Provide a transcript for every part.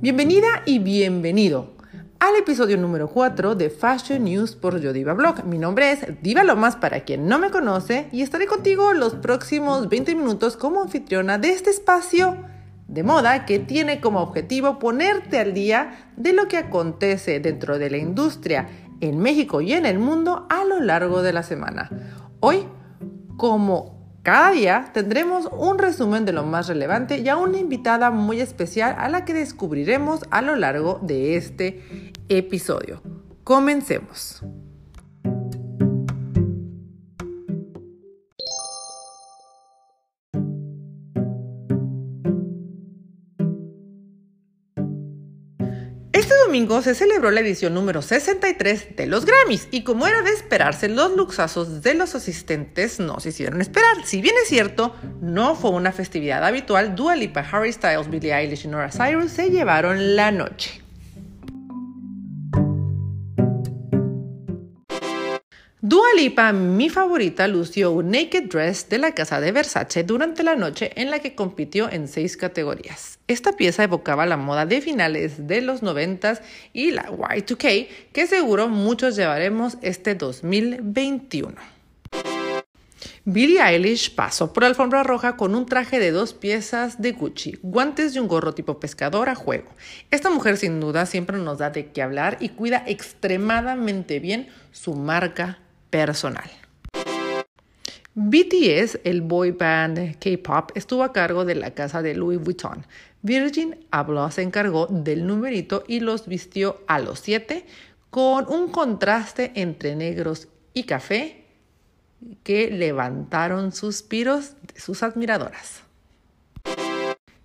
Bienvenida y bienvenido al episodio número 4 de Fashion News por Yo Diva Blog. Mi nombre es Diva Lomas para quien no me conoce y estaré contigo los próximos 20 minutos como anfitriona de este espacio de moda que tiene como objetivo ponerte al día de lo que acontece dentro de la industria en México y en el mundo a lo largo de la semana. Hoy, como cada día tendremos un resumen de lo más relevante y a una invitada muy especial a la que descubriremos a lo largo de este episodio. Comencemos. Domingo se celebró la edición número 63 de los Grammys y como era de esperarse, los luxazos de los asistentes no se hicieron esperar. Si bien es cierto, no fue una festividad habitual, Dua Lipa, Harry Styles, Billie Eilish y Nora Cyrus se llevaron la noche. Dua Lipa, mi favorita, lució un naked dress de la casa de Versace durante la noche en la que compitió en seis categorías. Esta pieza evocaba la moda de finales de los 90 y la Y2K que seguro muchos llevaremos este 2021. Billie Eilish pasó por la alfombra roja con un traje de dos piezas de Gucci, guantes y un gorro tipo pescador a juego. Esta mujer sin duda siempre nos da de qué hablar y cuida extremadamente bien su marca personal. BTS, el boy band K-pop, estuvo a cargo de la casa de Louis Vuitton. Virgin habló, se encargó del numerito y los vistió a los siete con un contraste entre negros y café que levantaron suspiros de sus admiradoras.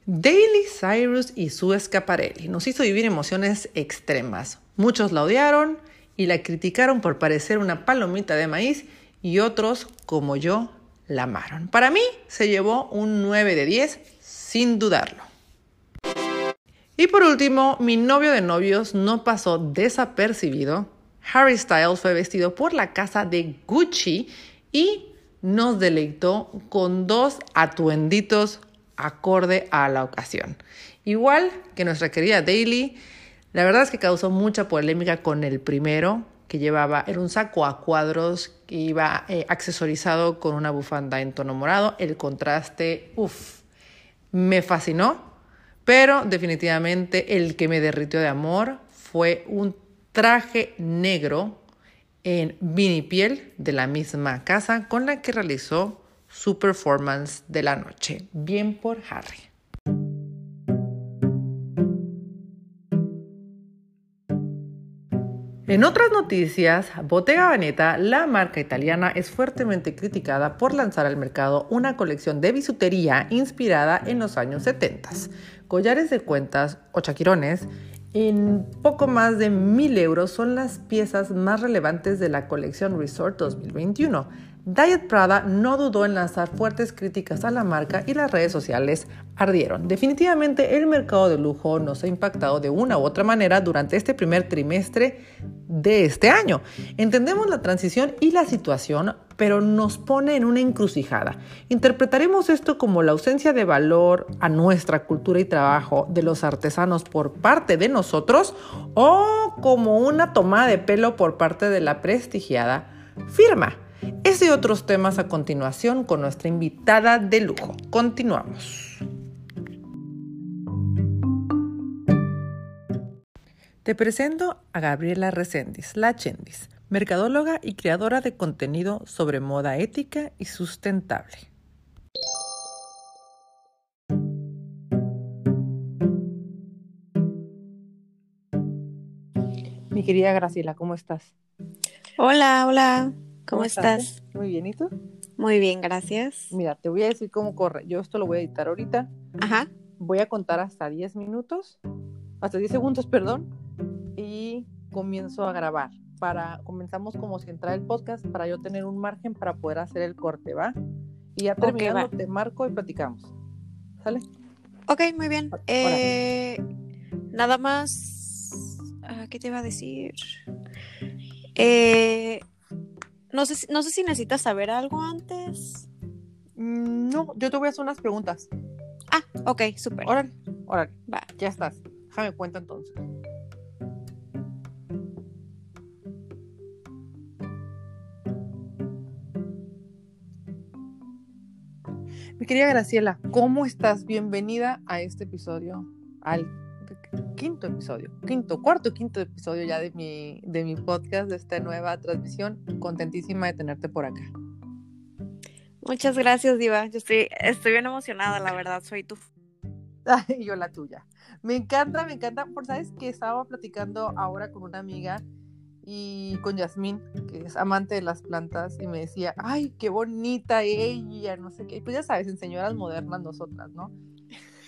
Daily Cyrus y su escaparelli nos hizo vivir emociones extremas. Muchos la odiaron, y la criticaron por parecer una palomita de maíz y otros, como yo, la amaron. Para mí se llevó un 9 de 10 sin dudarlo. Y por último, mi novio de novios no pasó desapercibido. Harry Styles fue vestido por la casa de Gucci y nos deleitó con dos atuenditos acorde a la ocasión. Igual que nuestra querida Daily, la verdad es que causó mucha polémica con el primero, que llevaba, era un saco a cuadros que iba eh, accesorizado con una bufanda en tono morado. El contraste, uff, me fascinó, pero definitivamente el que me derritió de amor fue un traje negro en piel de la misma casa con la que realizó su performance de la noche. Bien por Harry. En otras noticias, Bottega Veneta, la marca italiana, es fuertemente criticada por lanzar al mercado una colección de bisutería inspirada en los años 70. Collares de cuentas o chaquirones en poco más de mil euros son las piezas más relevantes de la colección Resort 2021. Diet Prada no dudó en lanzar fuertes críticas a la marca y las redes sociales ardieron. Definitivamente el mercado de lujo nos ha impactado de una u otra manera durante este primer trimestre de este año. Entendemos la transición y la situación, pero nos pone en una encrucijada. ¿Interpretaremos esto como la ausencia de valor a nuestra cultura y trabajo de los artesanos por parte de nosotros o como una toma de pelo por parte de la prestigiada firma? Ese y otros temas a continuación con nuestra invitada de lujo. Continuamos. Te presento a Gabriela Reséndiz, la Chendis, mercadóloga y creadora de contenido sobre moda ética y sustentable. Mi querida Graciela, ¿cómo estás? Hola, hola. ¿Cómo, estás? Muy bien, ¿y tú? Muy bien, gracias. Mira, te voy a decir cómo corre. Yo esto lo voy a editar ahorita. Ajá. Voy a contar hasta 10 minutos, hasta 10 segundos, perdón, y comienzo a grabar. Para, comenzamos como si entrara el podcast para yo tener un margen para poder hacer el corte, ¿va? Y ya terminando te marco y platicamos. ¿Sale? Ok, muy bien. Eh, nada más. Ah, ¿Qué te iba a decir? Eh, no sé, no sé si necesitas saber algo antes. Mm, no, yo te voy a hacer unas preguntas. Ah, ok, súper. Órale, órale. Va. Ya estás. Déjame cuenta entonces. Mi querida Graciela, ¿cómo estás? Bienvenida a este episodio, al quinto episodio, quinto, cuarto, quinto episodio ya de mi, de mi podcast, de esta nueva transmisión. Contentísima de tenerte por acá. Muchas gracias, Diva. Yo estoy, estoy bien emocionada, la verdad, soy tu. Y yo la tuya. Me encanta, me encanta, por sabes que estaba platicando ahora con una amiga y con Yasmín, que es amante de las plantas, y me decía, ay, qué bonita ella, no sé qué. Pues ya sabes, en señoras modernas nosotras, ¿no?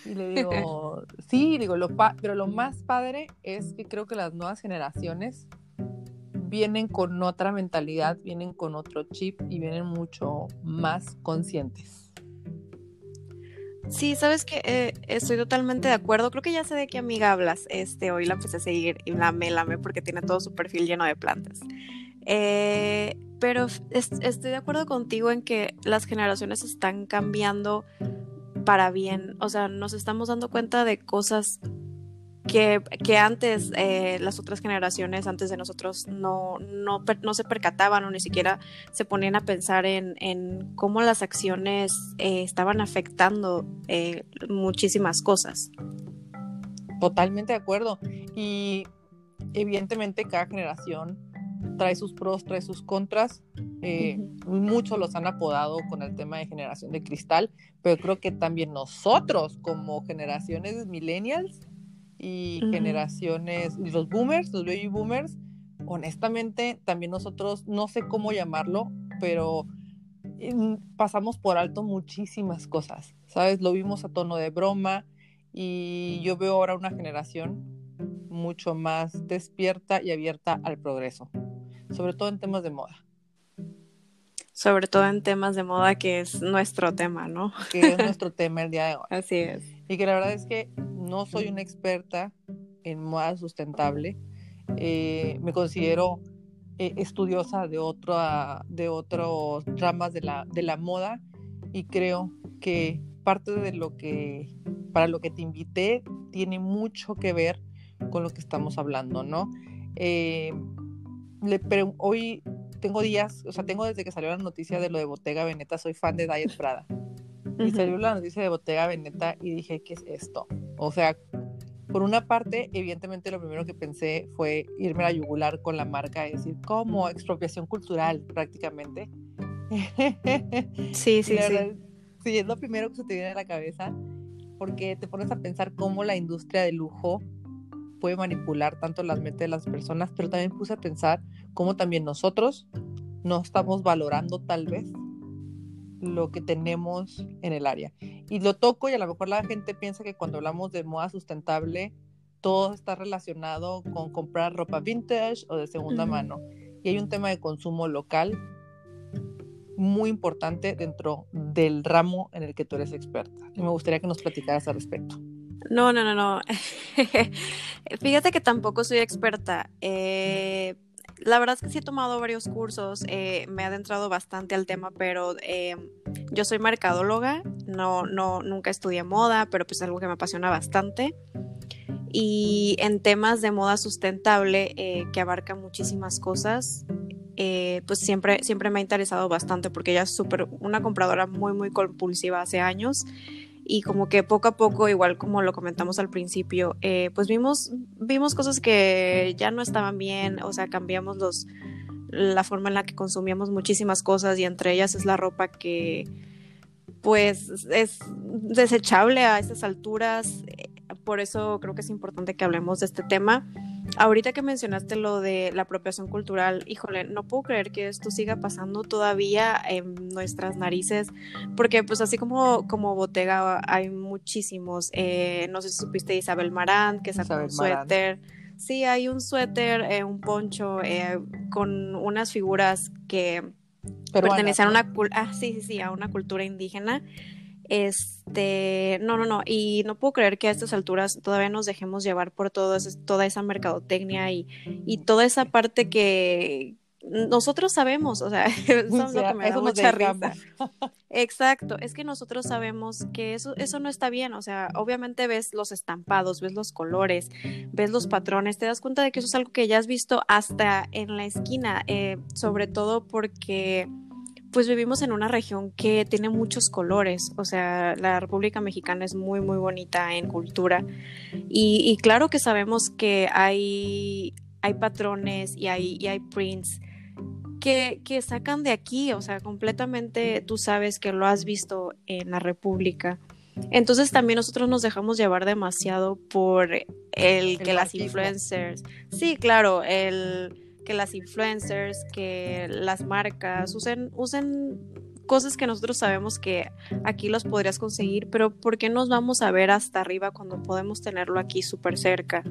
Y le digo, sí, digo, lo pero lo más padre es que creo que las nuevas generaciones vienen con otra mentalidad, vienen con otro chip y vienen mucho más conscientes. Sí, sabes que eh, estoy totalmente de acuerdo. Creo que ya sé de qué amiga hablas. Este, hoy la empecé a seguir y la me, la me porque tiene todo su perfil lleno de plantas. Eh, pero estoy de acuerdo contigo en que las generaciones están cambiando para bien. O sea, nos estamos dando cuenta de cosas que, que antes eh, las otras generaciones, antes de nosotros, no, no, no, se percataban o ni siquiera se ponían a pensar en, en cómo las acciones eh, estaban afectando eh, muchísimas cosas. Totalmente de acuerdo. Y evidentemente cada generación trae sus pros, trae sus contras. Muchos los han apodado con el tema de generación de cristal, pero creo que también nosotros como generaciones millennials y generaciones, los boomers, los baby boomers, honestamente, también nosotros, no sé cómo llamarlo, pero pasamos por alto muchísimas cosas, ¿sabes? Lo vimos a tono de broma y yo veo ahora una generación mucho más despierta y abierta al progreso, sobre todo en temas de moda. Sobre todo en temas de moda, que es nuestro tema, ¿no? Que es nuestro tema el día de hoy. Así es. Y que la verdad es que no soy una experta en moda sustentable. Eh, me considero eh, estudiosa de, otra, de otros ramas de la, de la moda y creo que parte de lo que, para lo que te invité, tiene mucho que ver con lo que estamos hablando, ¿no? Eh, hoy tengo días, o sea, tengo desde que salió la noticia de lo de Bottega Veneta, soy fan de Diet Prada. Y salió la noticia de Bottega Veneta y dije, ¿qué es esto? O sea, por una parte, evidentemente lo primero que pensé fue irme a yugular con la marca y decir, ¿cómo? Expropiación cultural, prácticamente. Sí, sí, sí. Sí, es lo primero que se te viene a la cabeza, porque te pones a pensar cómo la industria de lujo puede manipular tanto las mentes de las personas, pero también puse a pensar cómo también nosotros no estamos valorando tal vez lo que tenemos en el área. Y lo toco y a lo mejor la gente piensa que cuando hablamos de moda sustentable, todo está relacionado con comprar ropa vintage o de segunda mano. Y hay un tema de consumo local muy importante dentro del ramo en el que tú eres experta. Y me gustaría que nos platicaras al respecto. No, no, no, no. Fíjate que tampoco soy experta. Eh, la verdad es que sí he tomado varios cursos, eh, me he adentrado bastante al tema, pero eh, yo soy mercadóloga, no, no, nunca estudié moda, pero pues es algo que me apasiona bastante. Y en temas de moda sustentable, eh, que abarca muchísimas cosas, pues siempre, siempre me ha interesado bastante porque ella es súper, una compradora muy, muy compulsiva hace años y como que poco a poco, igual como lo comentamos al principio, eh, pues vimos, vimos cosas que ya no estaban bien, o sea, cambiamos los, la forma en la que consumíamos muchísimas cosas y entre ellas es la ropa que pues es desechable a estas alturas, eh, por eso creo que es importante que hablemos de este tema ahorita que mencionaste lo de la apropiación cultural, híjole, no puedo creer que esto siga pasando todavía en nuestras narices, porque pues así como, como Botega hay muchísimos, eh, no sé si supiste Isabel Marán, que sacó un suéter. Sí, hay un suéter, eh, un poncho eh, con unas figuras que pertenecen a una, ah, sí, sí, sí, a una cultura indígena este, no, no, no, y no puedo creer que a estas alturas todavía nos dejemos llevar por todo toda esa mercadotecnia y, y toda esa parte que, nosotros sabemos, o sea, eso es lo que me da mucha risa. Exacto, es que nosotros sabemos que eso, eso no está bien, o sea, obviamente ves los estampados, ves los colores, ves los patrones, te das cuenta de que eso es algo que ya has visto hasta en la esquina, eh, sobre todo porque pues vivimos en una región que tiene muchos colores, o sea, la República Mexicana es muy, muy bonita en cultura y, claro que sabemos que hay, hay patrones y hay, y hay prints que, que, sacan de aquí, o sea, completamente tú sabes que lo has visto en la República. Entonces también nosotros nos dejamos llevar demasiado por el que las influencers, sí, claro, el que las influencers, que las marcas usen, usen cosas que nosotros sabemos que aquí los podrías conseguir, pero ¿por qué nos vamos a ver hasta arriba cuando podemos tenerlo aquí súper cerca?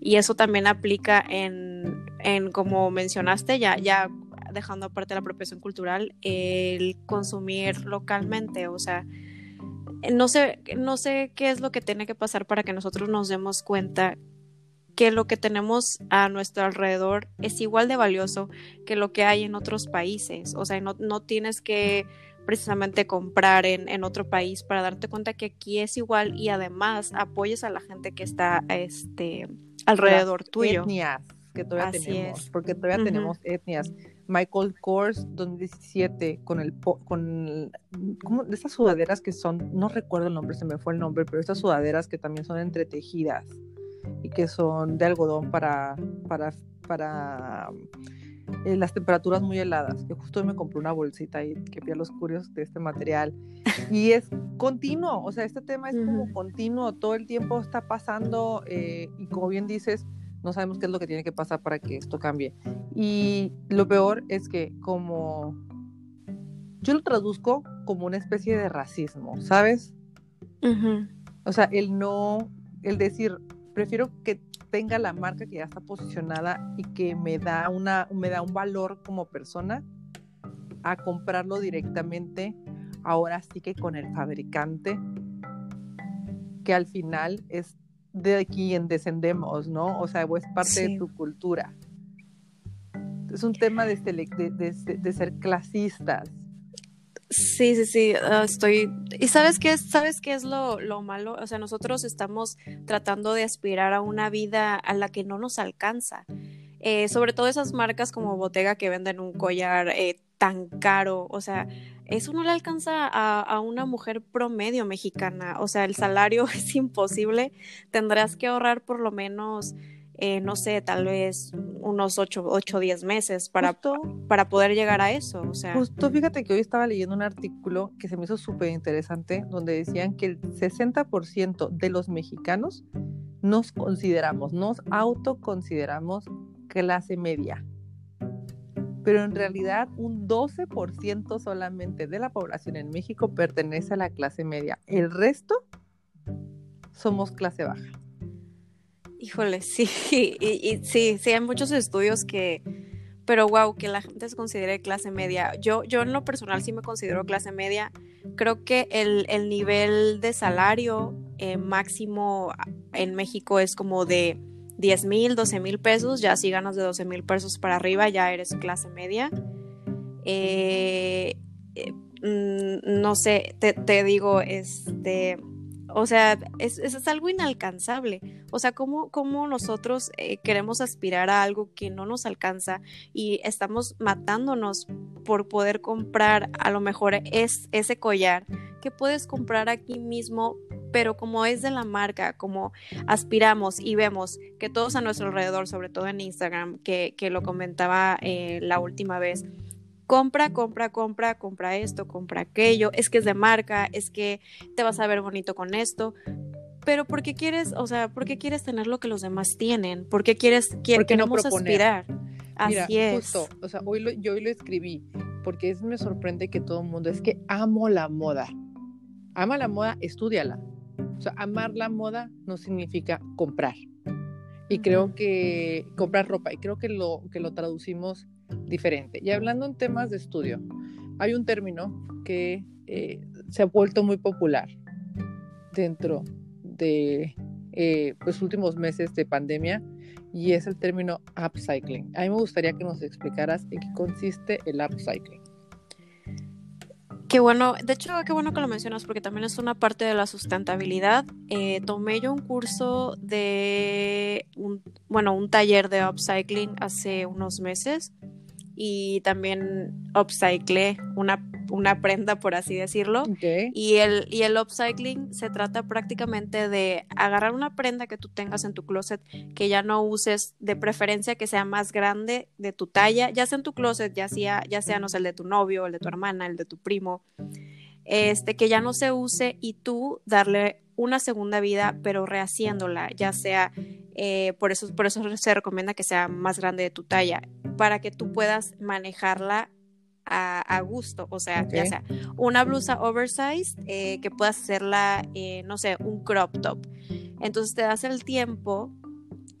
Y eso también aplica en, en, como mencionaste, ya, ya dejando aparte la apropiación cultural, el consumir localmente, o sea, no sé, no sé qué es lo que tiene que pasar para que nosotros nos demos cuenta que lo que tenemos a nuestro alrededor es igual de valioso que lo que hay en otros países. O sea, no, no tienes que precisamente comprar en, en, otro país para darte cuenta que aquí es igual y además apoyes a la gente que está este, alrededor tuyo. Etnias que todavía tenemos, porque todavía tenemos etnias. Michael Kors 2017 con el con ¿cómo? estas sudaderas que son, no recuerdo el nombre, se me fue el nombre, pero estas sudaderas que también son entretejidas y que son de algodón para, para, para eh, las temperaturas muy heladas, que justo me compré una bolsita y que vi a los curiosos de este material. Y es continuo, o sea, este tema es como continuo, todo el tiempo está pasando eh, y como bien dices, no sabemos qué es lo que tiene que pasar para que esto cambie. Y lo peor es que como yo lo traduzco como una especie de racismo, ¿sabes? O sea, el no, el decir, prefiero que tenga la marca que ya está posicionada y que me da, una, me da un valor como persona a comprarlo directamente, ahora sí que con el fabricante, que al final es de quien descendemos, ¿no? O sea, es parte de tu cultura. Es un tema de, de ser clasistas. Sí, sí, sí, ah, estoy... ¿Y sabes qué es, sabes qué es lo, lo, malo? O sea, nosotros estamos tratando de aspirar a una vida a la que no nos alcanza. Eh, sobre todo esas marcas como Bottega que venden un collar eh, tan caro, o sea, eso no le alcanza a, a, una mujer promedio mexicana, o sea, el salario es imposible, tendrás que ahorrar por lo menos eh, no sé, tal vez unos 8 o 10 meses para, para poder llegar a eso. O sea. Justo fíjate que hoy estaba leyendo un artículo que se me hizo súper interesante, donde decían que el 60% de los mexicanos nos consideramos, nos autoconsideramos clase media. Pero en realidad un 12% solamente de la población en México pertenece a la clase media. El resto somos clase baja. Híjole, sí, y, sí, sí, hay muchos estudios que, pero wow, que la gente se considere clase media. Yo, yo en lo personal sí me considero clase media. Creo que el, el nivel de salario eh, máximo en México es como de 10 mil, 12 mil pesos. Ya si ganas de 12 mil pesos para arriba, ya eres clase media. Eh, eh, mm, no sé, te, te digo, este o sea, es, es, algo inalcanzable. O sea, ¿cómo, cómo nosotros eh, queremos aspirar a algo que no nos alcanza y estamos matándonos por poder comprar a lo mejor es, ese collar que puedes comprar aquí mismo, pero como es de la marca, como aspiramos y vemos que todos a nuestro alrededor, sobre todo en Instagram, que, que lo comentaba eh, la última vez, compra, compra, compra, compra esto, compra aquello, es que es de marca, es que te vas a ver bonito con esto. Pero ¿por qué quieres, o sea, por qué quieres tener lo que los demás tienen? ¿Por qué quieres, queremos aspirar? Así es. Justo, o sea, hoy lo, yo hoy lo escribí porque es, me sorprende que todo el mundo es que amo la moda. Ama la moda, estudiala. O sea, amar la moda no significa comprar. Y creo que comprar ropa, y creo que lo, que lo traducimos diferente. Y hablando en temas de estudio, hay un término que eh, se ha vuelto muy popular dentro de eh, los últimos meses de pandemia y es el término upcycling. A mí me gustaría que nos explicaras en qué consiste el upcycling. Qué bueno, de hecho, qué bueno que lo mencionas porque también es una parte de la sustentabilidad. Eh, tomé yo un curso de, un, bueno, un taller de upcycling hace unos meses y también upcyclé una, una prenda, por así decirlo. Y, el, y el upcycling se trata prácticamente de agarrar una prenda que tú tengas en tu closet que ya no uses, de preferencia que sea más grande de tu talla, ya sea en tu closet, ya sea, ya sea no sé, el de tu novio, el de tu hermana, el de tu primo, este, que ya no se use y tú darle una segunda vida, pero rehaciéndola, ya sea, eh, por, eso, por eso se recomienda que sea más grande de tu talla, para que tú puedas manejarla a, gusto, o sea, ya sea una blusa oversized, eh, que puedas hacerla, eh, no sé, un crop top. Entonces te das el tiempo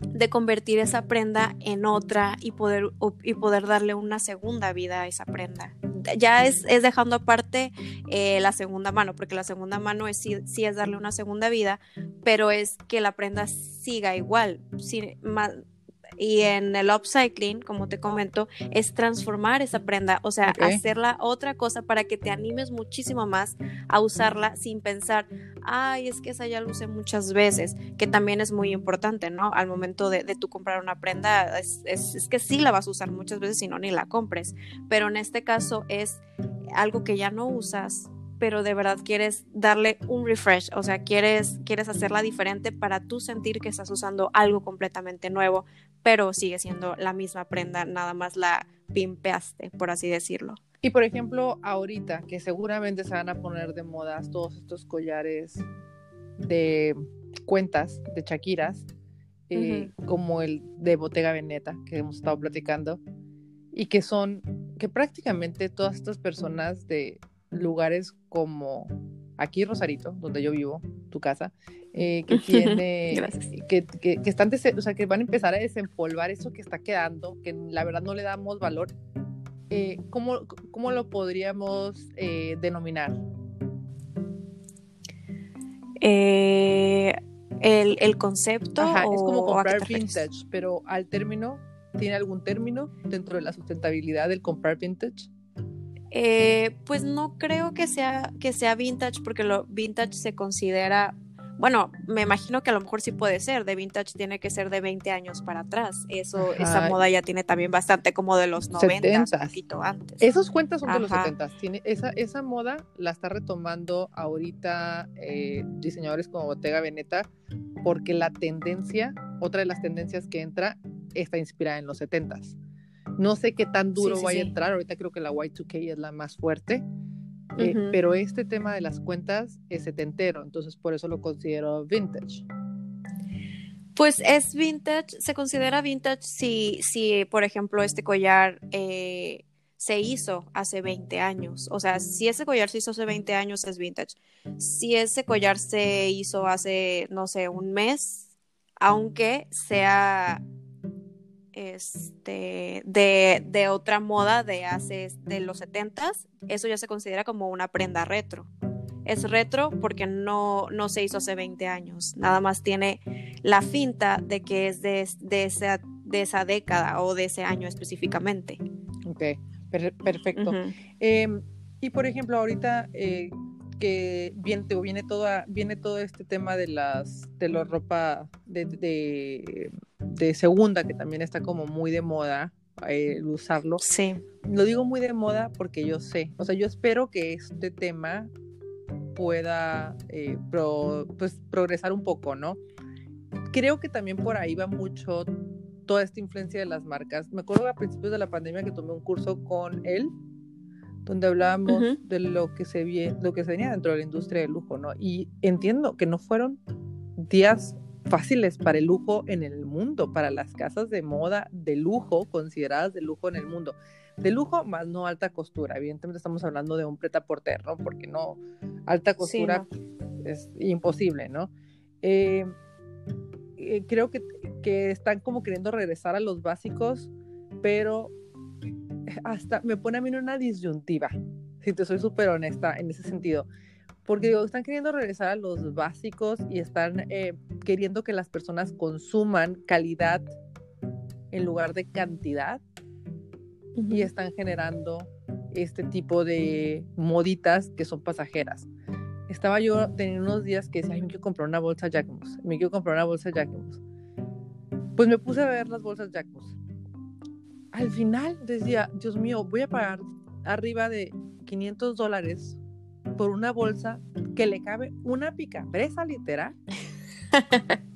de convertir esa prenda en otra y poder, y poder darle una segunda vida a esa prenda. Ya es, es dejando aparte eh, la segunda mano, porque la segunda mano es sí, es darle una segunda vida, pero es que la prenda siga igual, sin, y en el upcycling, como te comento, es transformar esa prenda, o sea, hacerla otra cosa para que te animes muchísimo más a usarla sin pensar, ay, es que esa ya lo usé muchas veces, que también es muy importante, ¿no? Al momento de, de tú comprar una prenda, es, es, que sí la vas a usar muchas veces, si no, ni la compres, pero en este caso es algo que ya no usas pero de verdad quieres darle un refresh, o sea, quieres, quieres hacerla diferente para tú sentir que estás usando algo completamente nuevo, pero sigue siendo la misma prenda, nada más la pimpeaste, por así decirlo. Y por ejemplo, ahorita que seguramente se van a poner de moda todos estos collares de cuentas de Shakiras, eh, como el de Bottega Veneta que hemos estado platicando, y que son, que prácticamente todas estas personas de lugares como aquí Rosarito, donde yo vivo, tu casa, eh, que tiene, que, que, que, están, o sea, que van a empezar a desempolvar eso que está quedando, que la verdad no le damos valor. Eh, ¿cómo, ¿cómo, lo podríamos eh, denominar? el, el, concepto. Ajá, es como comprar vintage, pero al término, ¿tiene algún término dentro de la sustentabilidad del comprar vintage? Eh, pues no creo que sea, que sea vintage, porque lo vintage se considera, bueno, me imagino que a lo mejor sí puede ser, de vintage tiene que ser de 20 años para atrás. Eso, esa moda ya tiene también bastante como de los 90, un poquito antes. Esos cuentas son de los 70. Tiene, esa, esa moda la está retomando ahorita eh, diseñadores como Bottega Veneta, porque la tendencia, otra de las tendencias que entra, está inspirada en los 70s. No sé qué tan duro vaya a entrar, ahorita creo que la Y2K es la más fuerte, eh, pero este tema de las cuentas es setentero, entonces por eso lo considero vintage. Pues es vintage, se considera vintage si, si por ejemplo, este collar eh, se hizo hace 20 años. O sea, si ese collar se hizo hace 20 años es vintage. Si ese collar se hizo hace, no sé, un mes, aunque sea este, de, de, otra moda de hace de los 70s, eso ya se considera como una prenda retro. Es retro porque no, no se hizo hace 20 años, nada más tiene la finta de que es de, de, esa, de esa década o de ese año específicamente. Ok, perfecto. Em, y por ejemplo, ahorita eh, que viene, viene, toda, viene todo este tema de las de la ropa de, de, segunda, que también está como muy de moda eh, usarlo. Sí. Lo digo muy de moda porque yo sé, o sea, yo espero que este tema pueda eh, pues, progresar un poco, ¿no? Creo que también por ahí va mucho toda esta influencia de las marcas. Me acuerdo a principios de la pandemia que tomé un curso con él, donde hablábamos de lo que, se lo que se venía dentro de la industria del lujo, ¿no? Y entiendo que no fueron días fáciles para el lujo en el mundo, para las casas de moda de lujo, consideradas de lujo en el mundo. De lujo más no alta costura. Evidentemente estamos hablando de un preta porter, ¿no? Porque no, alta costura es imposible, ¿no? Eh, eh, creo que, que están como queriendo regresar a los básicos, pero hasta me pone a mí en una disyuntiva, si te soy súper honesta en ese sentido. Porque digo, están queriendo regresar a los básicos y están eh, queriendo que las personas consuman calidad en lugar de cantidad y están generando este tipo de moditas que son pasajeras. Estaba yo teniendo unos días que decía, Ay, me quiero comprar una bolsa Jacquemus, me quiero comprar una bolsa Jacquemus. Pues me puse a ver las bolsas Jacquemus. Al final decía, Dios mío, voy a pagar arriba de 500 dólares por una bolsa que le cabe una picapresa literal.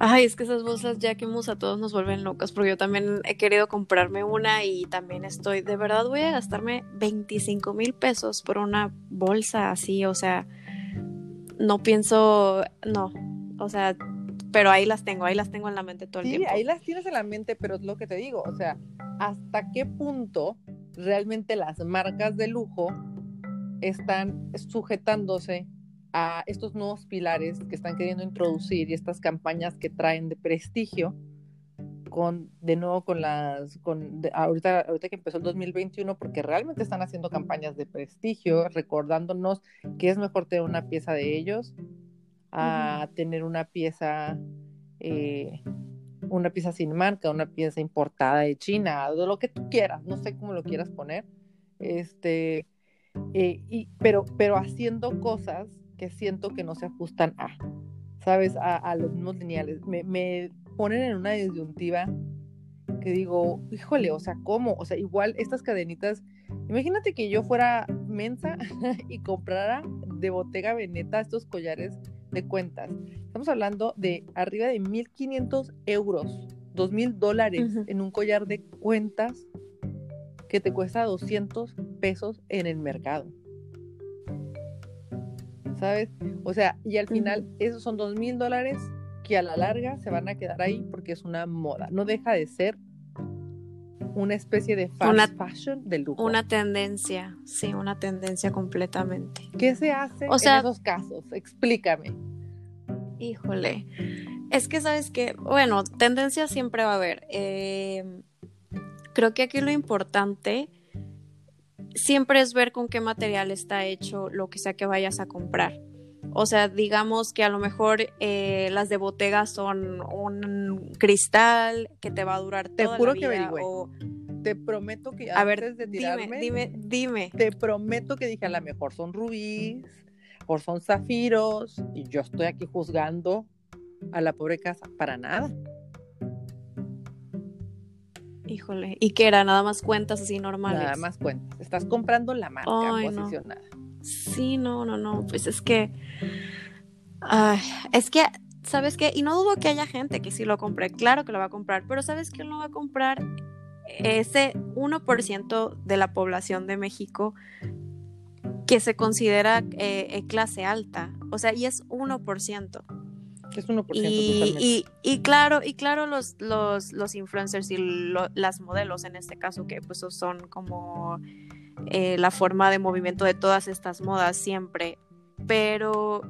Ay, es que esas bolsas ya que a todos nos vuelven locas, porque yo también he querido comprarme una y también estoy, de verdad voy a gastarme 25 mil pesos por una bolsa así, o sea, no pienso, no, o sea, pero ahí las tengo, ahí las tengo en la mente todo el sí, tiempo. ahí las tienes en la mente, pero es lo que te digo, o sea, ¿hasta qué punto realmente las marcas de lujo están sujetándose a estos nuevos pilares que están queriendo introducir y estas campañas que traen de prestigio con de nuevo con las con ahorita ahorita que empezó el 2021 porque realmente están haciendo campañas de prestigio recordándonos que es mejor tener una pieza de ellos a tener una pieza eh, una pieza sin marca una pieza importada de China de lo que tú quieras no sé cómo lo quieras poner este eh, y, pero pero haciendo cosas que siento que no se ajustan a, ¿sabes? A, los mismos lineales. Me, me, ponen en una disyuntiva que digo, híjole, o sea, ¿cómo? O sea, igual estas cadenitas, imagínate que yo fuera mensa y comprara de Bottega Veneta estos collares de cuentas. Estamos hablando de arriba de 1.500 euros, 2.000 dólares en un collar de cuentas que te cuesta 200 pesos en el mercado. ¿sabes? O sea, y al final esos son dos mil dólares que a la larga se van a quedar ahí porque es una moda. No deja de ser una especie de fast fashion de lujo. Una tendencia, sí, una tendencia completamente. ¿Qué se hace en esos casos? Explícame. Híjole, es que sabes que, bueno, tendencia siempre va a haber. Em, creo que aquí lo importante siempre es ver con qué material está hecho lo que sea que vayas a comprar. O sea, digamos que a lo mejor eh, las de Bottega son un cristal que te va a durar toda te juro la vida. Que o... Te prometo que a ver, de tirarme, dime, dime, Te prometo que dije a lo mejor son rubíes o son zafiros y yo estoy aquí juzgando a la pobre casa para nada. Híjole, ¿y qué era? Nada más cuentas así normales. Nada más cuentas. Estás comprando la marca posicionada. Sí, no, no, no. Pues es que. es que, ¿sabes qué? Y no dudo que haya gente que sí lo compre. Claro que lo va a comprar, pero ¿sabes qué no va a comprar? Ese 1% de la población de México que se considera eh, clase alta. O sea, y es 1%. Es 1% y, y, claro, y claro los, los, los influencers y las modelos en este caso, que pues son como eh, la forma de movimiento de todas estas modas siempre. Pero,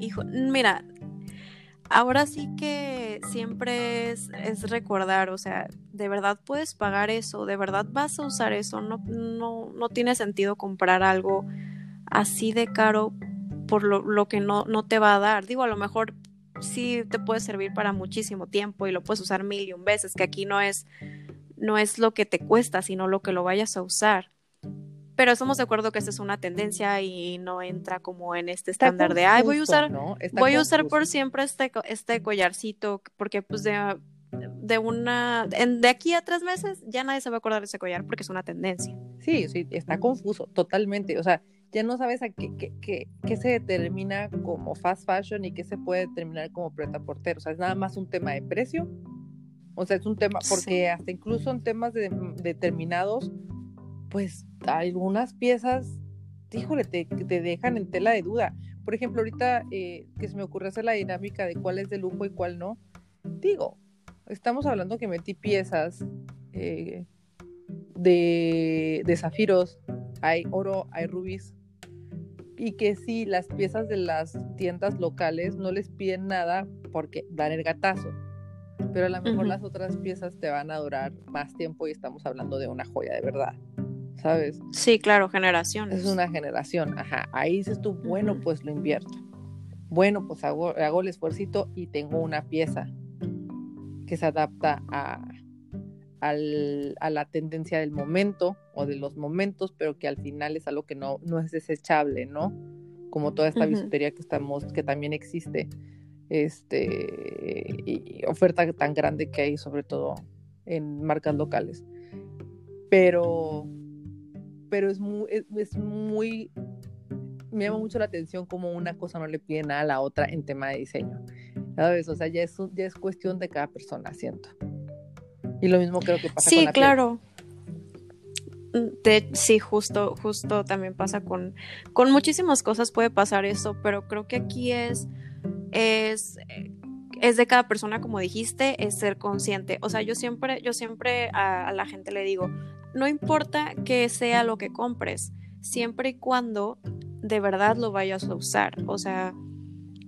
hijo, mira, ahora sí que siempre es, recordar, o sea, de verdad puedes pagar eso, de verdad vas a usar eso, no, no, no tiene sentido comprar algo así de caro por lo, que no, no te va a dar. Digo, a lo mejor sí te puede servir para muchísimo tiempo y lo puedes usar mil y un veces, que aquí no es, no es lo que te cuesta, sino lo que lo vayas a usar. Pero estamos de acuerdo que esta es una tendencia y no entra como en este estándar de, ay, voy a usar, voy a usar por siempre este, este collarcito, porque pues de, de una, de aquí a tres meses ya nadie se va a acordar de ese collar porque es una tendencia. Sí, sí, está confuso, totalmente. O sea, ya no sabes a qué, qué, qué, se determina como fast fashion y qué se puede determinar como preta portero. O sea, es nada más un tema de precio. O sea, es un tema, porque hasta incluso en temas de, determinados, pues algunas piezas, híjole, te, te dejan en tela de duda. Por ejemplo, ahorita eh, que se me ocurre hacer la dinámica de cuál es de lujo y cuál no, digo, estamos hablando que metí piezas eh, de, de zafiros, hay oro, hay rubíes, y que sí, las piezas de las tiendas locales no les piden nada porque dan el gatazo, pero a lo mejor las otras piezas te van a durar más tiempo y estamos hablando de una joya de verdad, ¿sabes? Sí, claro, generaciones. Es una generación, ajá, ahí dices tú, bueno, pues lo invierto. bueno, pues hago, hago el esfuerzo y tengo una pieza que se adapta a, a la tendencia del momento o de los momentos, pero que al final es algo que no, no es desechable, ¿no? Como toda esta bisutería que estamos, que también existe, este, y oferta tan grande que hay, sobre todo en marcas locales. Pero, pero es muy, es, muy, me llama mucho la atención como una cosa no le pide nada a la otra en tema de diseño. ¿Sabes? O sea, ya es, ya es cuestión de cada persona, siento. Y lo mismo creo que pasa sí, con la claro. Mm, sí, justo, justo también pasa con, con muchísimas cosas puede pasar eso, pero creo que aquí es, es, es de cada persona, como dijiste, es ser consciente. O sea, yo siempre, yo siempre a, la gente le digo, no importa que sea lo que compres, siempre y cuando de verdad lo vayas a usar. O sea,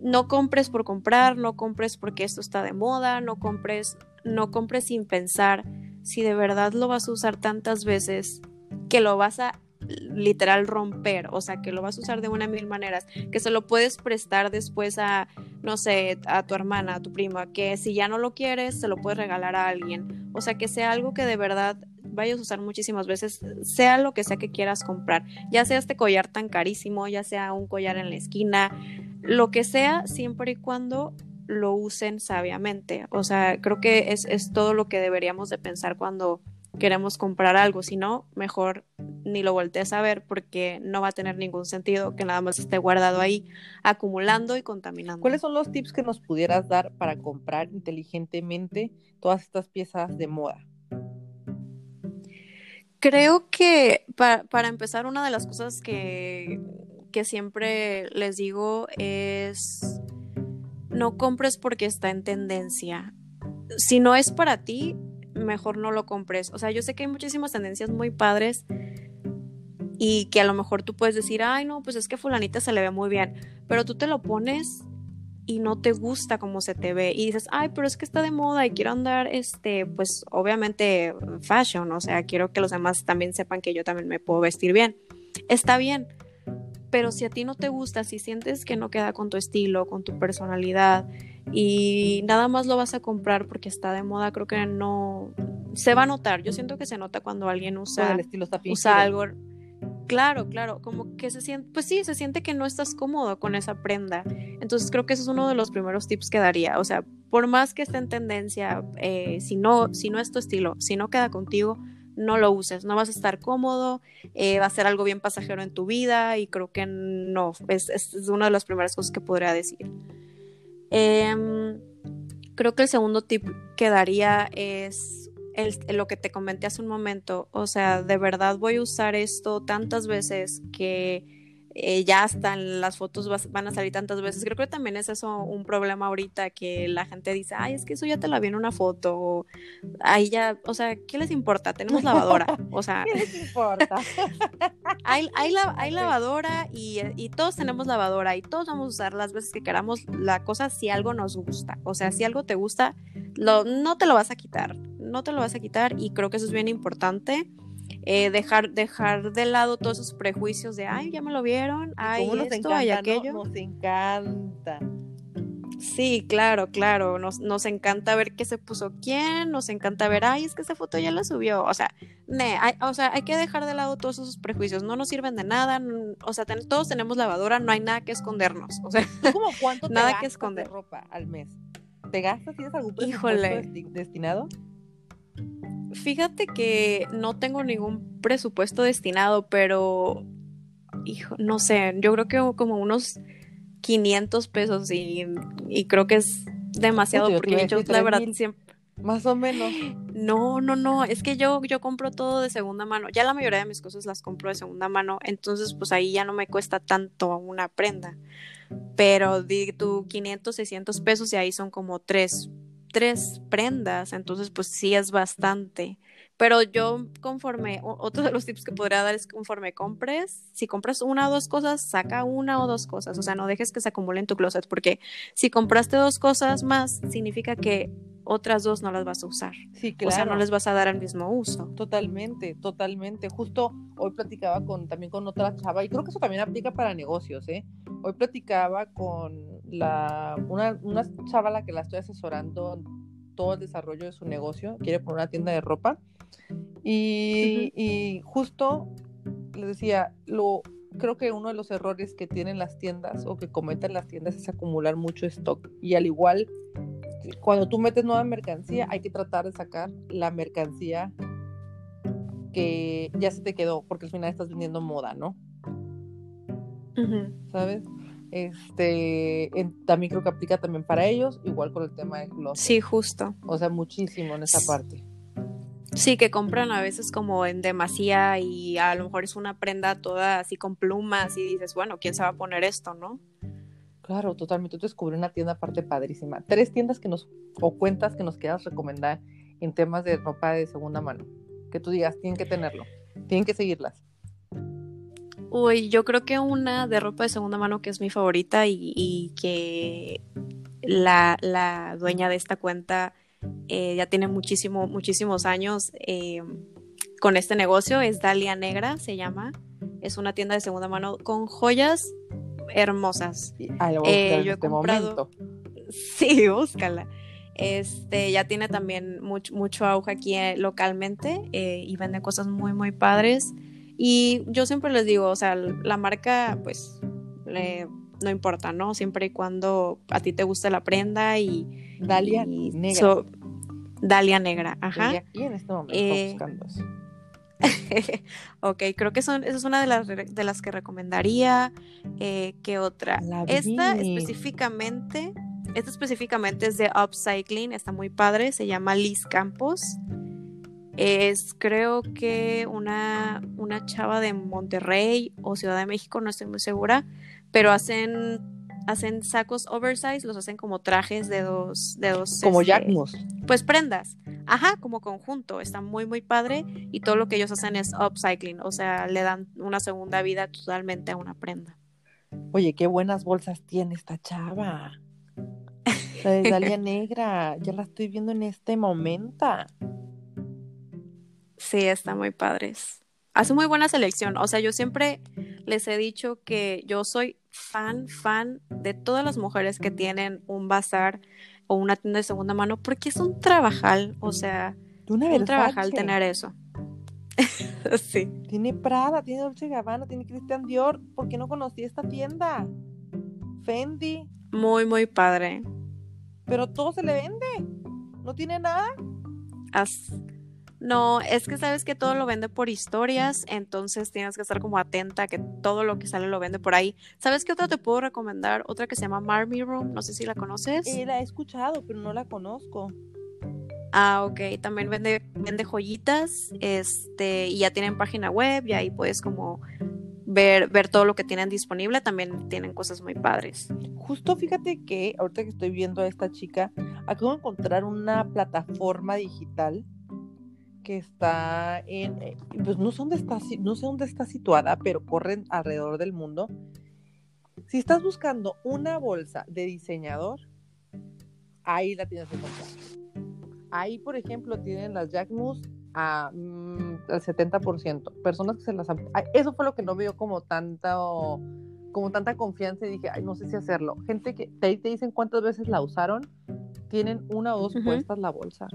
no compres por comprar, no compres porque esto está de moda, no compres no compres sin pensar si de verdad lo vas a usar tantas veces que lo vas a literal romper, o sea, que lo vas a usar de una mil maneras, que se lo puedes prestar después a, no sé, a tu hermana, a tu prima, que si ya no lo quieres, se lo puedes regalar a alguien, o sea, que sea algo que de verdad vayas a usar muchísimas veces, sea lo que sea que quieras comprar, ya sea este collar tan carísimo, ya sea un collar en la esquina, lo que sea, siempre y cuando lo usen sabiamente. O sea, creo que es, es todo lo que deberíamos de pensar cuando queremos comprar algo, si no, mejor ni lo voltees a ver porque no va a tener ningún sentido que nada más esté guardado ahí, acumulando y contaminando. ¿Cuáles son los tips que nos pudieras dar para comprar inteligentemente todas estas piezas de moda? Creo que para, para empezar, una de las cosas que, que siempre les digo es no compres porque está en tendencia. Si no es para ti, mejor no lo compres. O sea, yo sé que hay muchísimas tendencias muy padres y que a lo mejor tú puedes decir, ay, no, pues es que fulanita se le ve muy bien, pero tú te lo pones y no te gusta cómo se te ve y dices, ay, pero es que está de moda y quiero andar, este, pues obviamente fashion, o sea, quiero que los demás también sepan que yo también me puedo vestir bien. Está bien, pero si a ti no te gusta, si sientes que no queda con tu estilo, con tu personalidad y nada más lo vas a comprar porque está de moda, creo que no se va a notar. Yo siento que se nota cuando alguien usa, usa algo. Claro, claro, como que se siente, pues sí, se siente que no estás cómodo con esa prenda. Entonces creo que ese es uno de los primeros tips que daría. O sea, por más que esté en tendencia, eh, si no, si no es tu estilo, si no queda contigo, no lo uses, no vas a estar cómodo, eh, va a ser algo bien pasajero en tu vida y creo que no, es, es una de las primeras cosas que podría decir. Em, creo que el segundo tip que daría es lo que te comenté hace un momento, o sea, de verdad voy a usar esto tantas veces que eh, ya hasta las fotos van a salir tantas veces. Creo que también es eso un problema ahorita que la gente dice, ay, es que eso ya te la vi en una foto. Ahí ya, o sea, ¿qué les importa? Tenemos lavadora. O sea, ¿qué les importa? hay, hay, hay lavadora y, y, todos tenemos lavadora y todos vamos a usar las veces que queramos la cosa si algo nos gusta. O sea, si algo te gusta, lo, no te lo vas a quitar. No te lo vas a quitar y creo que eso es bien importante. Eh, dejar, dejar de lado todos esos prejuicios de, ay, ya me lo vieron, ay, esto, ay, aquello. Nos encanta. Sí, claro, claro, nos, nos encanta ver qué se puso quién, nos encanta ver, ay, es que esa foto ya la subió, o sea, hay, o sea, hay que dejar de lado todos esos prejuicios, no nos sirven de nada, o sea, todos tenemos lavadora, no hay nada que escondernos, o sea, ¿Cómo cuánto nada que esconder ropa al mes? ¿Te gastas? ¿Tienes algún presupuesto Híjole. destinado? Fíjate que no tengo ningún presupuesto destinado, pero hijo, no sé, yo creo que como unos 500 pesos y, creo que es demasiado porque yo la verdad siempre más o menos. No, no, no, es que yo, yo compro todo de segunda mano. Ya la mayoría de mis cosas las compro de segunda mano, entonces pues ahí ya no me cuesta tanto una prenda. Pero di tú 500, 600 pesos y ahí son como tres tres prendas, entonces pues sí es bastante. Pero yo conforme, otro de los tips que podría dar es conforme compres, si compras una o dos cosas, saca una o dos cosas, o sea, no dejes que se acumule en tu closet, porque si compraste dos cosas más, significa que otras dos no las vas a usar. Sí, claro. O sea, no les vas a dar el mismo uso. Totalmente, totalmente. Justo hoy platicaba con también con otra chava, y creo que eso también aplica para negocios, ¿eh? Hoy platicaba con la, una, una chava a la que la estoy asesorando todo el desarrollo de su negocio, quiere poner una tienda de ropa, y, y justo les decía, lo, creo que uno de los errores que tienen las tiendas o que cometen las tiendas es acumular mucho stock. Y al igual, cuando tú metes nueva mercancía, hay que tratar de sacar la mercancía que ya se te quedó, porque al final estás vendiendo moda, ¿no? ¿Sabes? Este, también creo que aplica también para ellos, igual con el tema de los. Sí, justo. O sea, muchísimo en esa parte. Sí, que compran a veces como en demasía y a lo mejor es una prenda toda así con plumas y dices, bueno, ¿quién se va a poner esto, no? Claro, totalmente. Tú descubrí una tienda aparte padrísima. Tres tiendas que nos, o cuentas que nos quieras recomendar en temas de ropa de segunda mano. Que tú digas, tienen que tenerlo, tienen que seguirlas. Uy, yo creo que una de ropa de segunda mano que es mi favorita y, y que la, la dueña de esta cuenta eh, ya tiene muchísimo, muchísimos años eh, con este negocio, es Dalia Negra, se llama. Es una tienda de segunda mano con joyas hermosas. Eh, yo he este comprado. Sí, búscala. Este ya tiene también mucho, mucho auge aquí localmente y vende cosas muy, muy padres. Y yo siempre les digo, o sea, la marca, pues, no importa, ¿no? Siempre y cuando a ti te guste la prenda y, Dalia Negra. Dalia Negra, ajá. Y en este momento eh, buscando eso. ok, creo que son, esa es una de las, de las que recomendaría. Eh, ¿Qué otra? esta específicamente, esta específicamente es de Upcycling, está muy padre, se llama Liz Campos. Es creo que una, una chava de Monterrey o Ciudad de México, no estoy muy segura, pero hacen hacen sacos oversize, los hacen como trajes de dos, de dos. Como este, Pues prendas. Ajá, como conjunto. Está muy, muy padre. Y todo lo que ellos hacen es upcycling. O sea, le dan una segunda vida totalmente a una prenda. Oye, qué buenas bolsas tiene esta chava. La de Dalia Negra. Ya la estoy viendo en este momento. Sí, está muy padres. Hace muy buena selección. O sea, yo siempre les he dicho que yo soy fan, fan de todas las mujeres que tienen un bazar o una tienda de segunda mano, porque es un trabajal, o sea, un trabajal tener eso. sí. Tiene Prada, tiene Dolce Gabbana, tiene Christian Dior. ¿Por qué no conocí esta tienda? Fendi. Muy, muy padre. Pero todo se le vende. ¿No tiene nada? As no, es que sabes que todo lo vende por historias, entonces tienes que estar como atenta que todo lo que sale lo vende por ahí. ¿Sabes qué otra te puedo recomendar? Otra que se llama Marmy Room, no sé si la conoces. Eh, la he escuchado, pero no la conozco. Ah, ok, también vende, vende joyitas, este, y ya tienen página web, y ahí puedes como ver, ver todo lo que tienen disponible, también tienen cosas muy padres. Justo fíjate que ahorita que estoy viendo a esta chica, acabo de encontrar una plataforma digital que está en, eh, pues no sé dónde está, no sé dónde está situada, pero corren alrededor del mundo. Si estás buscando una bolsa de diseñador, ahí la tienes que encontrar. Ahí, por ejemplo, tienen las Jack Moose a, mm, al 70%. Personas que se las han... Eso fue lo que no veo como tanto como tanta confianza y dije, ay, no sé si hacerlo. Gente que te, te dicen cuántas veces la usaron, tienen una o dos puestas la bolsa.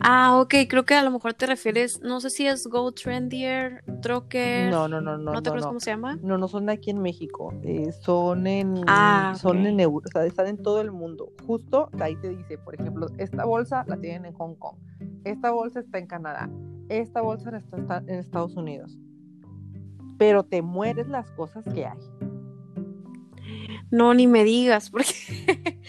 Ah, ok, creo que a lo mejor te refieres, no sé si es Go Trendier, Trocker. No, no, no, no. ¿No te acuerdas cómo se llama? No, no son de aquí en México. Eh, son en. Ah, son en o sea, están en todo el mundo. Justo ahí te dice, por ejemplo, esta bolsa la tienen en Hong Kong. Esta bolsa está en Canadá. Esta bolsa está en Estados Unidos. Pero te mueres las cosas que hay. No, ni me digas, porque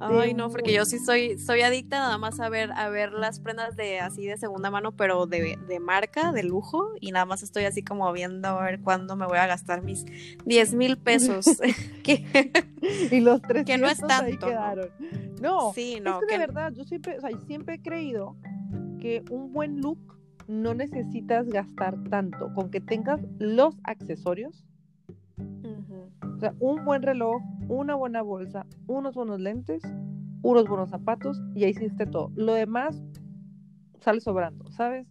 Ay, no, porque yo sí soy, soy adicta nada más a ver, a ver las prendas de así de segunda mano, pero de, de marca, de lujo, y nada más estoy así como viendo a ver cuándo me voy a gastar mis 10 mil pesos. y los tres que no es tanto. ¿no? sí, no, es que, de verdad, yo siempre, o sea, siempre he creído que un buen look no necesitas gastar tanto, con que tengas los accesorios. O sea, un buen reloj, una buena bolsa, unos buenos lentes, unos buenos zapatos y ahí hiciste todo. Lo demás sale sobrando, ¿sabes?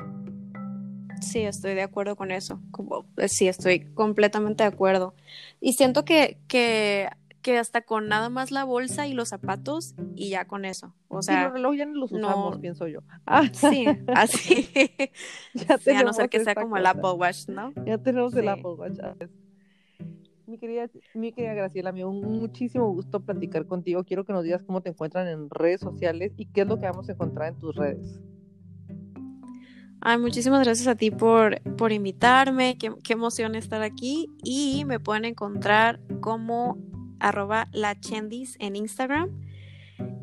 Sí, estoy de acuerdo con eso. Como, eh, sí, estoy completamente de acuerdo. Y siento que, que, que hasta con nada más la bolsa y los zapatos y ya con eso. O sea, y los relojes ya no los usamos, no- pienso yo. sí, así. ya Sí, a no ser que sea como el. Apple Watch, ¿no? Ya tenemos el. Apple Watch. ¿sabes? Mi querida, mi querida Graciela, me dio muchísimo gusto platicar contigo. Quiero que nos digas cómo te encuentran en redes sociales y qué es lo que vamos a encontrar en tus redes. Ay, muchísimas gracias a ti por, por invitarme. Qué, qué emoción estar aquí. Y me pueden encontrar como arroba lachendis en Instagram.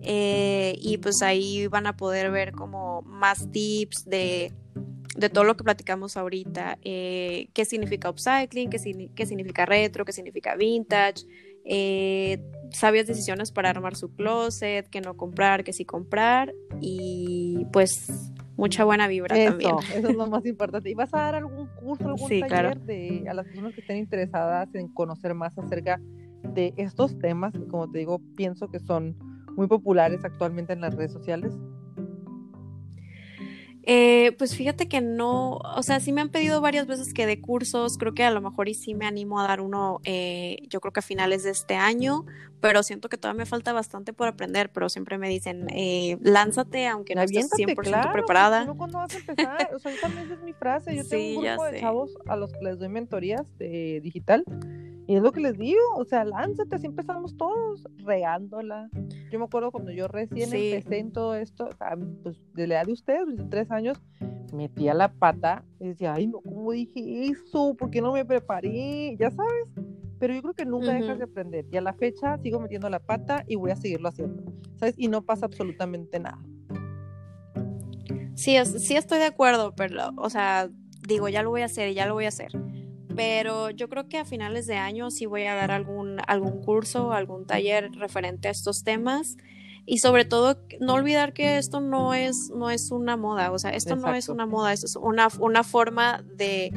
Eh, y pues ahí van a poder ver como más tips de, de todo lo que platicamos ahorita. Eh, qué significa upcycling, qué, signi- qué significa retro, qué significa vintage. eh, sabias decisiones para armar su closet, qué no comprar, qué sí comprar. Y pues mucha buena vibra Eso, también. eso es lo más importante. ¿Y vas a dar algún curso, algún Sí, taller claro. de, a las personas que estén interesadas en conocer más acerca de estos temas que, como te digo, pienso que son muy populares actualmente en las redes sociales? Eh, pues fíjate que no, o sea, sí me han pedido varias veces que dé cursos, creo que a lo mejor y sí me animo a dar uno, eh, yo creo que a finales de este año, pero siento que todavía me falta bastante por aprender, pero siempre me dicen, eh, lánzate aunque no estés Aviéntate, 100% claro, preparada. ¿no? ¿Cuándo vas a empezar? O sea, yo también esa es mi frase. Yo Sí, tengo un grupo de sé. chavos a los que les doy mentorías de digital y es lo que les digo, o sea, lánzate, así empezamos todos, regándola. Yo me acuerdo cuando yo recién Sí. empecé en todo esto, o sea, pues de la edad de ustedes, 23 años, metía la pata y decía, ay, no, ¿cómo dije eso? ¿Por qué no me preparé? Ya sabes. Pero yo creo que nunca dejas Ujú. de aprender. Y a la fecha sigo metiendo la pata y voy a seguirlo haciendo. ¿Sabes? Y no pasa absolutamente nada. Sí, es- sí estoy de acuerdo, pero, o sea, digo, ya lo voy a hacer, ya lo voy a hacer. Pero yo creo que a finales de año sí voy a dar algún, algún curso, algún taller referente a estos temas. Y sobre todo, no olvidar que esto no es, no es una moda, o sea, esto no es Exacto. una moda, esto es una, una forma de,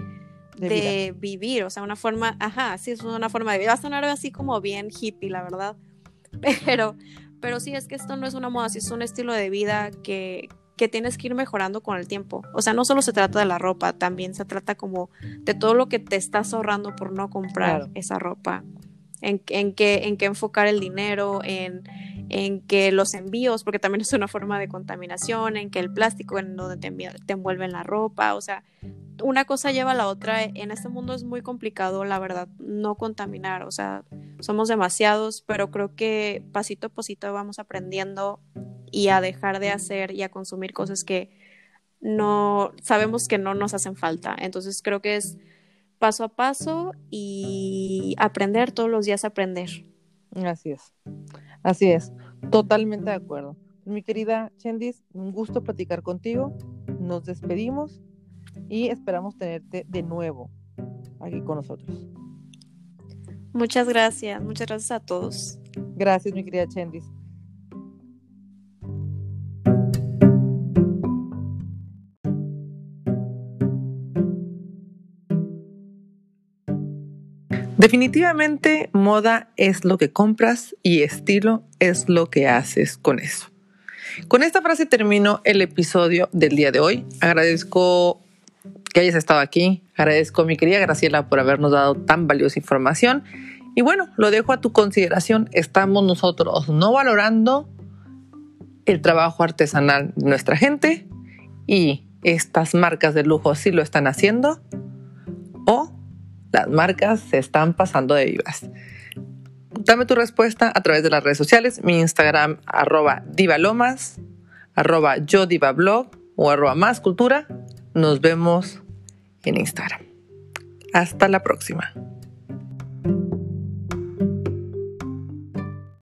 De de vivir, o sea, una forma, ajá, sí, es una forma de vivir. Va a sonar así como bien hippie, la verdad. Pero, pero sí, es que esto no es una moda, sí es un estilo de vida que, que tienes que ir mejorando con el tiempo. O sea, no solo se trata de la ropa, también se trata como de todo lo que te estás ahorrando por no comprar Claro. esa ropa. En, en, qué, en enfocar el dinero, en, en que los envíos, porque también es una forma de contaminación, en que el plástico en donde te, te envuelven la ropa, o sea, una cosa lleva a la otra. En este mundo es muy complicado, la verdad, no contaminar, o sea, somos demasiados, pero creo que pasito a pasito vamos aprendiendo y a dejar de hacer y a consumir cosas que no sabemos que no nos hacen falta. Entonces creo que es paso a paso y aprender todos los días aprender. Así es. Así es. Totalmente de acuerdo. Mi querida Chendis, un gusto platicar contigo. Nos despedimos y esperamos tenerte de nuevo aquí con nosotros. Muchas gracias, muchas gracias a todos. Gracias, mi querida Chendis. Definitivamente moda es lo que compras y estilo es lo que haces con eso. Con esta frase termino el episodio del día de hoy. Agradezco que hayas estado aquí. Agradezco a mi querida Graciela por habernos dado tan valiosa información. Y bueno, lo dejo a tu consideración. Estamos nosotros no valorando el trabajo artesanal de nuestra gente y estas marcas de lujo sí lo están haciendo o las marcas se están pasando de vivas. Dame tu respuesta a través de las redes sociales, mi Instagram arroba divalomas, arroba yo divablog o arroba más cultura. Nos vemos en Instagram. Hasta la próxima.